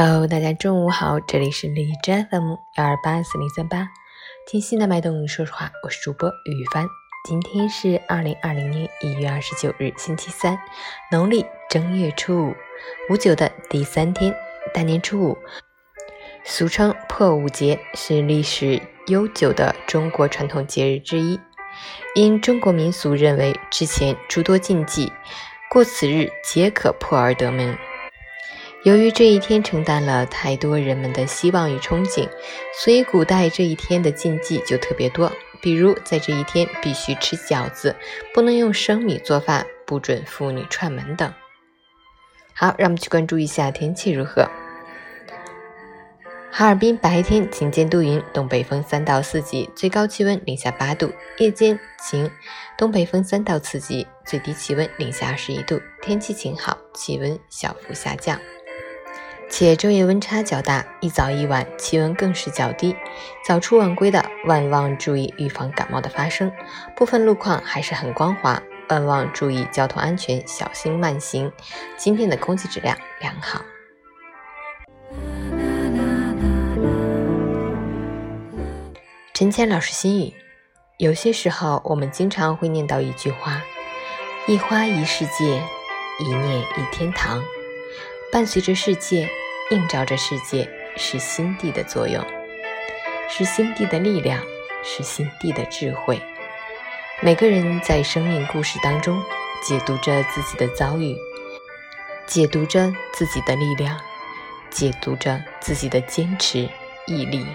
Hello，大家中午好，这里是荔枝 FM 幺二八四零三八，听心的脉动，说实话，我是主播雨帆。今天是二零二零年一月二十九日，星期三，农历正月初五，五九的第三天，大年初五，俗称破五节，是历史悠久的中国传统节日之一。因中国民俗认为之前诸多禁忌，过此日皆可破而得门。由于这一天承担了太多人们的希望与憧憬，所以古代这一天的禁忌就特别多。比如，在这一天必须吃饺子，不能用生米做饭，不准妇女串门等。好，让我们去关注一下天气如何。哈尔滨白天晴间多云，东北风三到四级，最高气温零下八度；夜间晴，东北风三到四级，最低气温零下二十一度。天气晴好，气温小幅下降。且昼夜温差较大，一早一晚气温更是较低，早出晚归的万望注意预防感冒的发生。部分路况还是很光滑，万望注意交通安全，小心慢行。今天的空气质量良好。陈谦老师心语：有些时候，我们经常会念叨一句话：“一花一世界，一念一天堂。”伴随着世界，映照着世界，是心地的作用，是心地的力量，是心地的智慧。每个人在生命故事当中，解读着自己的遭遇，解读着自己的力量，解读着自己的坚持毅力。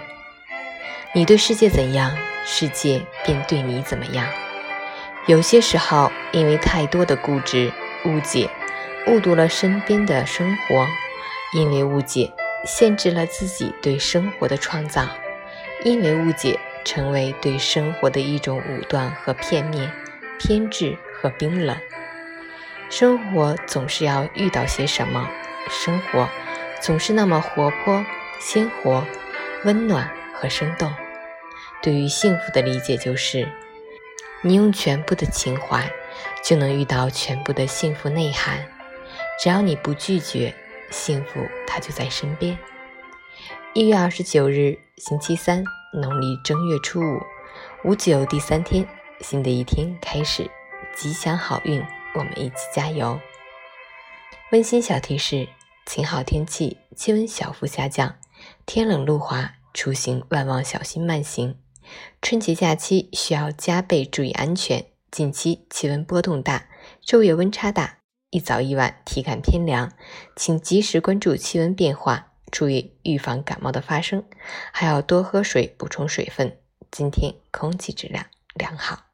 你对世界怎样，世界便对你怎么样。有些时候，因为太多的固执、误解。误读了身边的生活，因为误解限制了自己对生活的创造，因为误解成为对生活的一种武断和片面、偏执和冰冷。生活总是要遇到些什么？生活总是那么活泼、鲜活、温暖和生动。对于幸福的理解就是，你用全部的情怀，就能遇到全部的幸福内涵。只要你不拒绝，幸福它就在身边。一月二十九日，星期三，农历正月初五，五九第三天，新的一天开始，吉祥好运，我们一起加油。温馨小提示：晴好天气，气温小幅下降，天冷路滑，出行万望小心慢行。春节假期需要加倍注意安全，近期气温波动大，昼夜温差大。一早一晚体感偏凉，请及时关注气温变化，注意预防感冒的发生，还要多喝水，补充水分。今天空气质量良好。